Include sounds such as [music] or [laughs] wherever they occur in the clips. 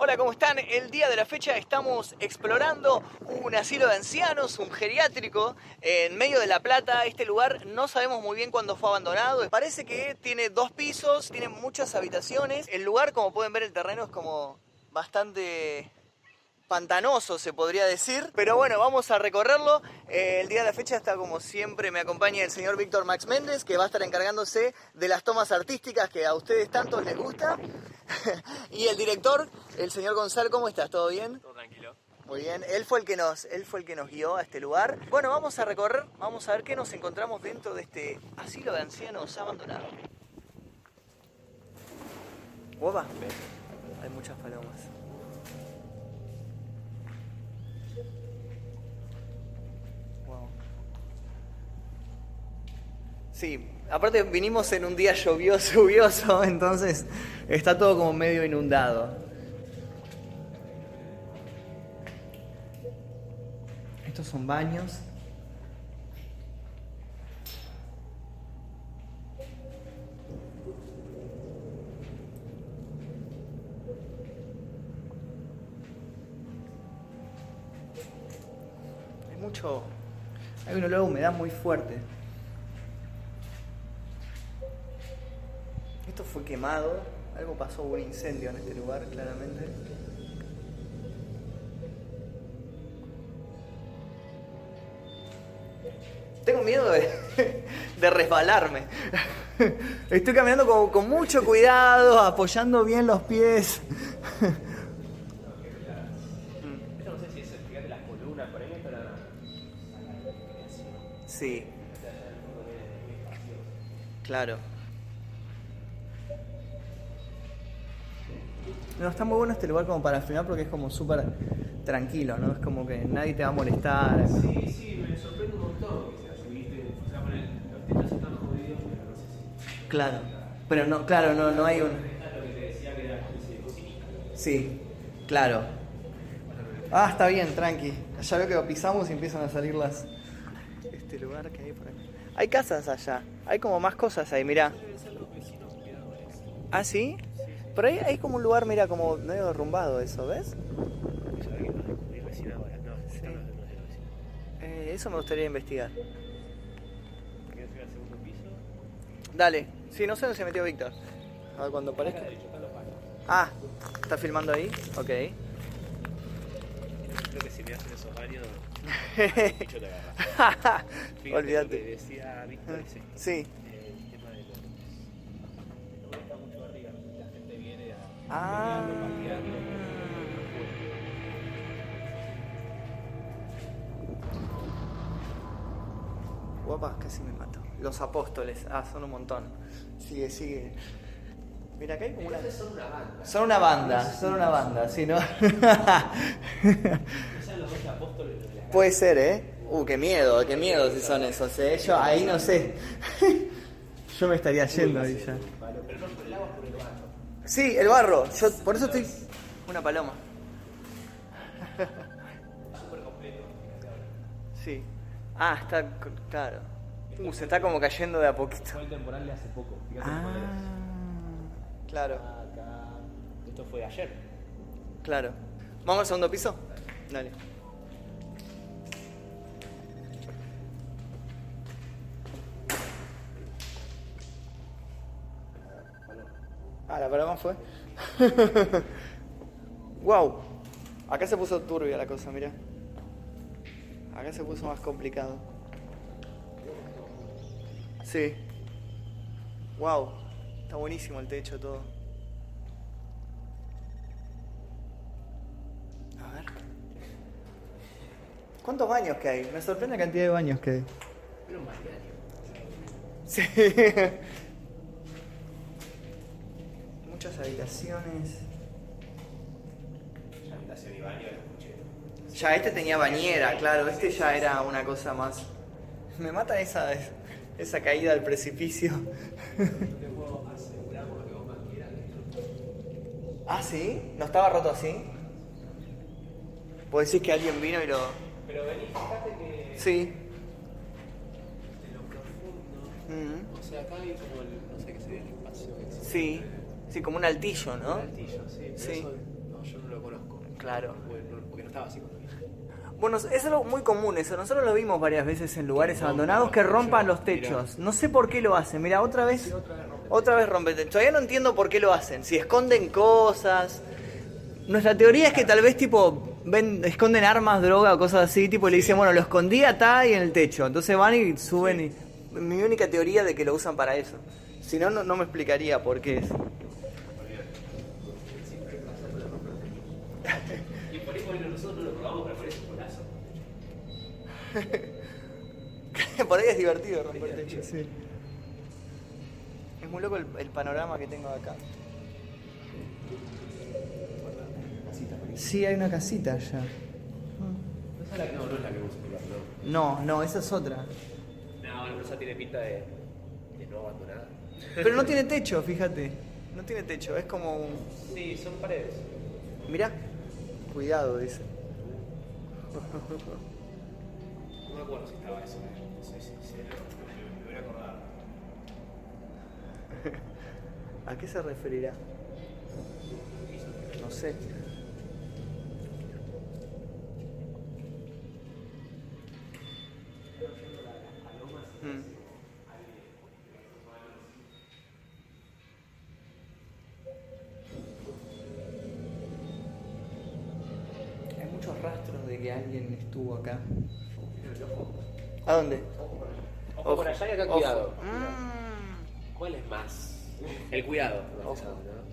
Hola, ¿cómo están? El día de la fecha estamos explorando un asilo de ancianos, un geriátrico, en medio de La Plata. Este lugar no sabemos muy bien cuándo fue abandonado. Parece que tiene dos pisos, tiene muchas habitaciones. El lugar, como pueden ver, el terreno es como bastante pantanoso, se podría decir. Pero bueno, vamos a recorrerlo. Eh, el día de la fecha está como siempre, me acompaña el señor Víctor Max Méndez, que va a estar encargándose de las tomas artísticas que a ustedes tanto les gusta. [laughs] y el director, el señor Gonzalo, ¿cómo estás? ¿Todo bien? Todo tranquilo. Muy bien, él fue el que nos, él fue el que nos guió a este lugar. Bueno, vamos a recorrer, vamos a ver qué nos encontramos dentro de este asilo de ancianos abandonado. Guapa, hay muchas palomas. Wow. Sí, aparte vinimos en un día lluvioso, lluvioso, [laughs] entonces está todo como medio inundado. Estos son baños. Hay mucho. Hay un olor humedad muy fuerte. Esto fue quemado. Algo pasó, hubo un incendio en este lugar, claramente. Tengo miedo de, [laughs] resbalarme. [laughs] Estoy caminando con, mucho cuidado, apoyando bien los pies. Sí, claro. No, está muy bueno este lugar como para filmar porque es como súper tranquilo, ¿no? Es como que nadie te va a molestar. Sí, sí, Claro. Pero no, claro, no, no hay un... Lo. Sí, claro. Ah, está bien, tranqui. Ya veo que pisamos y empiezan a salir las... Este lugar que hay por aquí. Hay casas allá. Hay como más cosas ahí, mirá. ¿Ah, sí? Por ahí hay como un lugar, mira, como medio derrumbado eso, ¿ves? Eh, eso me gustaría investigar. Dale. Sí, no sé dónde se metió Víctor. A ver cuando palos. Ah, ¿está filmando ahí? Ok. Creo que si me hacen esos el [laughs] bicho te agarra. [laughs] Fíjate Lo que Olvídate. decía Víctor es esto. Sí. El tema de los. No está mucho arriba. La gente viene a. Ah. Guapa, casi me mato. Los apóstoles. Ah, son un montón. Sigue, sigue. Mira, acá hay como una... Son una banda. Son una banda, son una banda, ¿sí, no? [laughs] Puede ser, ¿eh? Uh, qué miedo, qué miedo si son esos, ¿eh? Yo ahí no sé. [laughs] Yo me estaría yendo ahí ya. Pero no por el agua, por el barro. Sí, el barro. Yo por eso estoy... Una paloma. Súper completo. Sí. Ah, está... claro. Uh, se está como cayendo de a poquito. Fue el temporal de hace poco. Fíjate. Ah, claro, Acá. Esto fue ayer. claro. ¿Vamos al segundo piso? Dale. Ah, la paloma fue. [laughs] wow. Acá se puso turbia la cosa, mira. Acá se puso más complicado. Sí. Wow. Está buenísimo el techo todo. A ver. ¿Cuántos baños que hay? Me sorprende la cantidad de baños que hay. Sí. [laughs] Muchas habitaciones. La habitación y baño. Ya este tenía bañera, claro, este ya era una cosa más. Me mata esa, esa caída al precipicio. Yo te puedo asegurar por lo que vos [laughs] más quieras que esto ah, ¿sí? ¿No estaba roto así? ¿Vos decís que alguien vino y lo...? Pero vení, fíjate que Sí. de lo profundo. O sea, acá hay como el. No sé qué sería el espacio existe. Sí. Sí, como un altillo, ¿no? Un altillo, sí. Pero Sí. eso, No, yo no lo conozco. Claro. Bueno, porque no estaba así cuando vine. Bueno, es algo muy común eso. Nosotros lo vimos varias veces en lugares abandonados que rompan los techos. No sé por qué lo hacen. Mira, otra vez. Otra vez rompen techos. Todavía no entiendo por qué lo hacen. Si esconden cosas. Nuestra teoría es que tal vez tipo ven, esconden armas, droga o cosas así, tipo y le dicen, bueno, lo escondí acá y en el techo. Entonces van y suben y. Mi única teoría de que lo usan para eso. Si no, no, no me explicaría por qué es. Y por ahí bueno, nosotros no lo probamos, pero por eso es golazo. [laughs] Por ahí es divertido romper techo, sí. Es muy loco el, el panorama que tengo de acá. Sí, hay una casita allá. No, es la que- no, no es la que vos no. No, no, esa es otra. No, esa tiene pinta de, de no abandonada. Pero no tiene techo, fíjate. No tiene techo, es como un... Sí, son paredes. Mirá. Cuidado, dice. [laughs] No me acuerdo si estaba eso, no soy sincero. Me, me voy a acordar. ¿A qué se referirá? No sé. Mm. Hay muchos rastros de que alguien estuvo acá. ¿A dónde? Ojo por allá y acá cuidado. Mm. ¿Cuál es más? El cuidado. ¿no?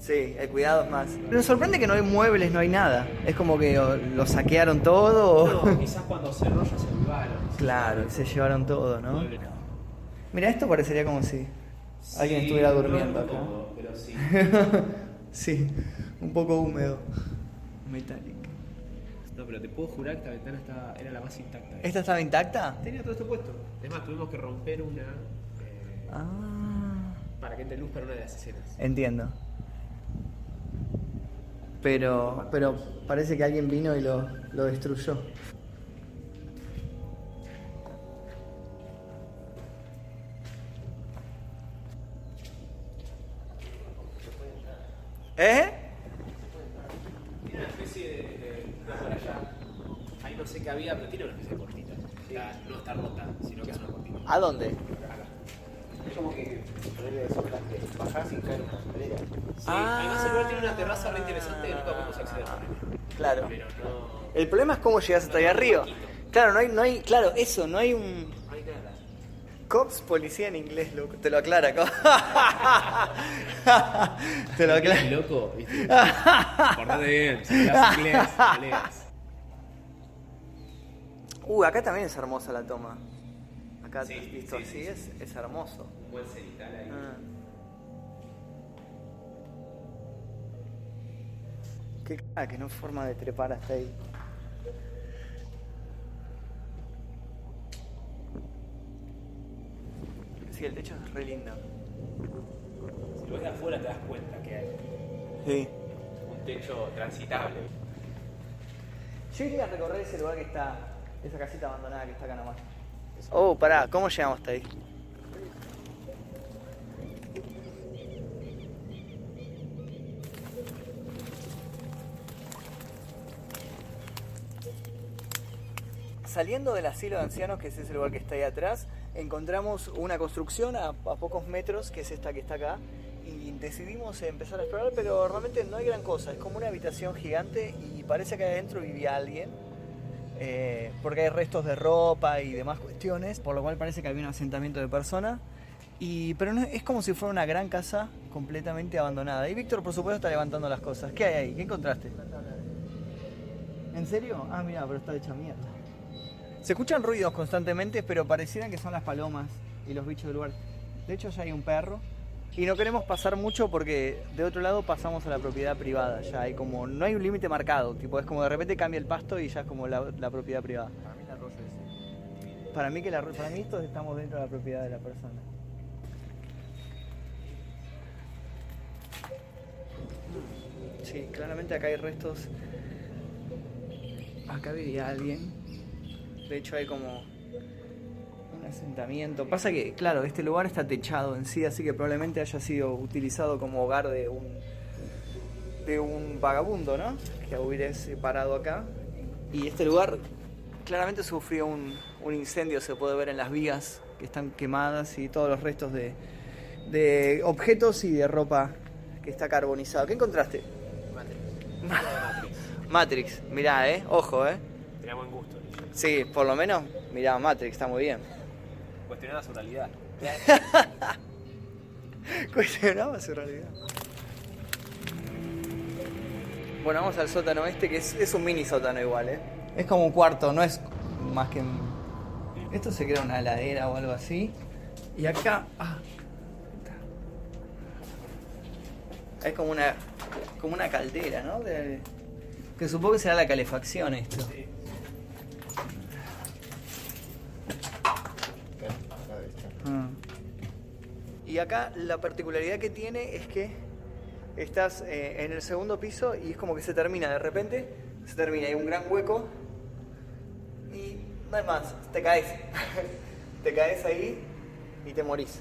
Sí, el cuidado es más. Pero me sorprende que no hay muebles, no hay nada. Es como que o, lo saquearon todo. o- No, [laughs] quizás cuando cerró ya se olvidaron. Claro, se llevaron todo, ¿no? Mira, esto parecería como si alguien estuviera no durmiendo acá. todo, Pero sí. [laughs] sí, un poco húmedo. Metallic. Pero te puedo jurar que esta ventana estaba, era la más intacta. ¿Esta estaba intacta? Tenía todo esto puesto. Es más, tuvimos que romper una eh, Ah, para que entre luz para una de las escenas. entiendo. Pero, pero parece que alguien vino y lo, lo destruyó. ¿Eh? Tiene una especie de, de una por allá. Ahí no sé qué había, pero tiene una especie de cortita. Está- no está rota, sino que es una cortita. ¿A dónde? Acá. Es como que bajás sin caer una escalera. Sí, Ah. además el lugar tiene una terraza re interesante que nunca podemos acceder. Claro. Pero no. El problema es cómo llegas hasta ahí arriba. Claro, no hay, no hay, claro, eso, no hay un No hay nada. cops policía en inglés, loco. Te lo aclara, [laughs] Te lo aclara. loco, ¿viste? Portate bien, si hablas inglés, no leas. Uh, acá también es hermosa la toma. Acá Sí, visto sí, así sí, es, es hermoso. Un buen cenital ahí. Ah. Qué cara que no hay forma de trepar hasta ahí. Sí, el techo es re lindo. Si lo ves de afuera te das cuenta que hay Sí. un techo transitable. Yo iría a recorrer ese lugar que está, esa casita abandonada que está acá nomás. Oh, pará, ¿cómo llegamos hasta ahí? Saliendo del asilo de ancianos, que es ese lugar que está ahí atrás, encontramos una construcción a, a pocos metros, que es esta que está acá, y decidimos empezar a explorar, pero realmente no hay gran cosa. Es como una habitación gigante y parece que adentro vivía alguien, eh, porque hay restos de ropa y demás cuestiones, por lo cual parece que había un asentamiento de personas. Y, pero no, es como si fuera una gran casa completamente abandonada. Y Víctor, por supuesto, está levantando las cosas. ¿Qué hay ahí? ¿Qué encontraste? ¿En serio? Ah, mira, pero está hecha mierda. Se escuchan ruidos constantemente, pero parecieran que son las palomas y los bichos del lugar. De hecho, ya hay un perro. Y no queremos pasar mucho porque de otro lado pasamos a la propiedad privada. Ya hay como. No hay un límite marcado. Tipo, es como de repente cambia el pasto y ya es como la, la propiedad privada. Para mí el arroyo ese. Para mí que la, para mí todos estamos dentro de la propiedad de la persona. Sí, claramente acá hay restos. Acá vivía alguien. De hecho hay como asentamiento. Pasa que, claro, este lugar está techado en sí, así que probablemente haya sido utilizado como hogar de un de un vagabundo, ¿no? Que hubiera parado acá. Y este lugar claramente sufrió un, un incendio, se puede ver en las vías que están quemadas y todos los restos de, de objetos y de ropa que está carbonizado. ¿Qué encontraste? Matrix. Matrix, mirá, eh, ojo, eh. Tenía buen gusto. Sí, por lo menos, mirá, Matrix, está muy bien. Cuestionaba su realidad. [laughs] Cuestionaba su realidad. Bueno, vamos al sótano este, que es, es un mini sótano igual, ¿eh? Es como un cuarto, no es más que... Esto se crea una heladera o algo así. Y acá... ah, es como una, como una caldera, ¿no? De- que supongo que será la calefacción esto. Ah. Y acá la particularidad que tiene es que estás eh, en el segundo piso y es como que se termina de repente, se termina, hay un gran hueco y no hay más, te caes. [laughs] te caes ahí y te morís.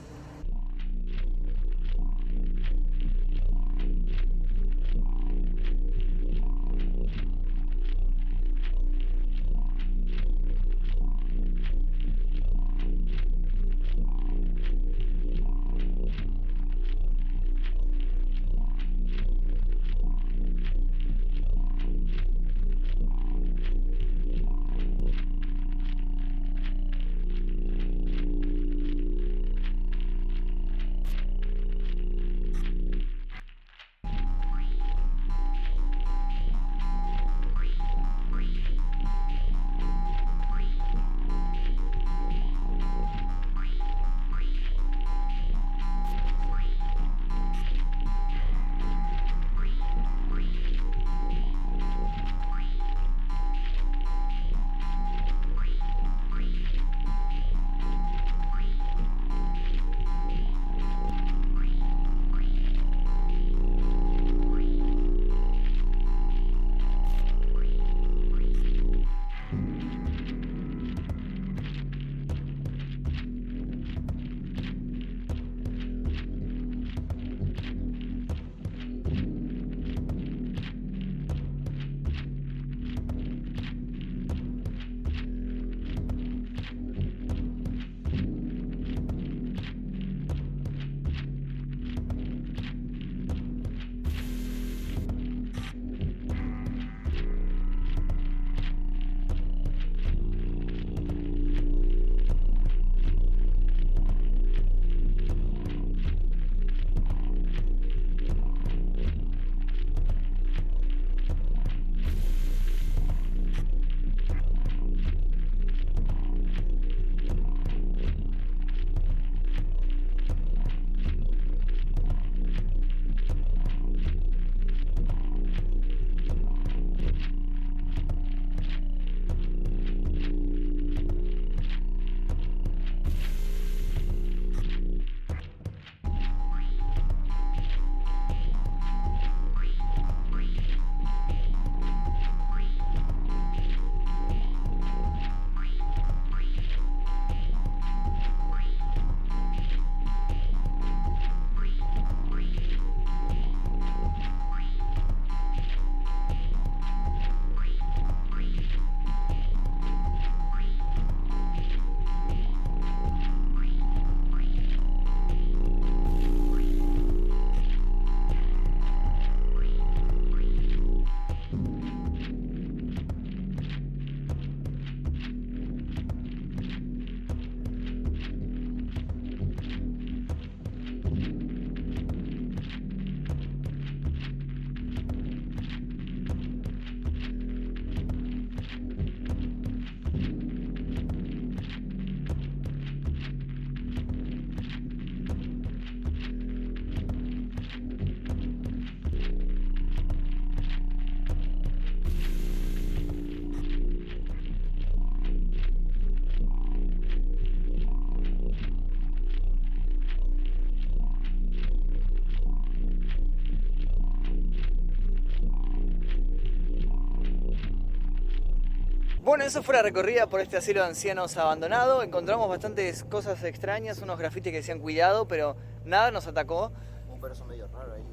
Bueno, eso fue la recorrida por este asilo de ancianos abandonado. Encontramos bastantes cosas extrañas, unos grafitis que decían cuidado, pero nada nos atacó. Un perro medio raro ahí.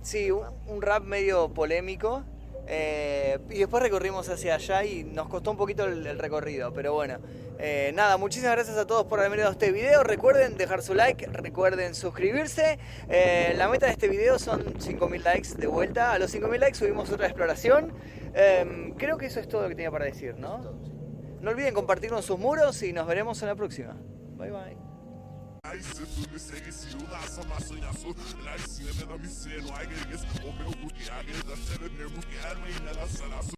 Sí, un, un rap medio polémico. Eh, y después recorrimos hacia allá y nos costó un poquito el, el recorrido, pero bueno. Eh, nada, muchísimas gracias a todos por haber mirado este video. Recuerden dejar su like, recuerden suscribirse. Eh, la meta de este video son 5.000 likes de vuelta. A los 5.000 likes subimos otra exploración. Eh, creo que eso es todo lo que tenía para decir, ¿no? No olviden compartirlo en sus muros y nos veremos en la próxima. Bye bye. ai se tu me segue se eu passo mas Naisitumi segisi yulasa masoyasu Naisine benim não é gelgis O meu buki agir da seni bir buki ermeyin Nela selasu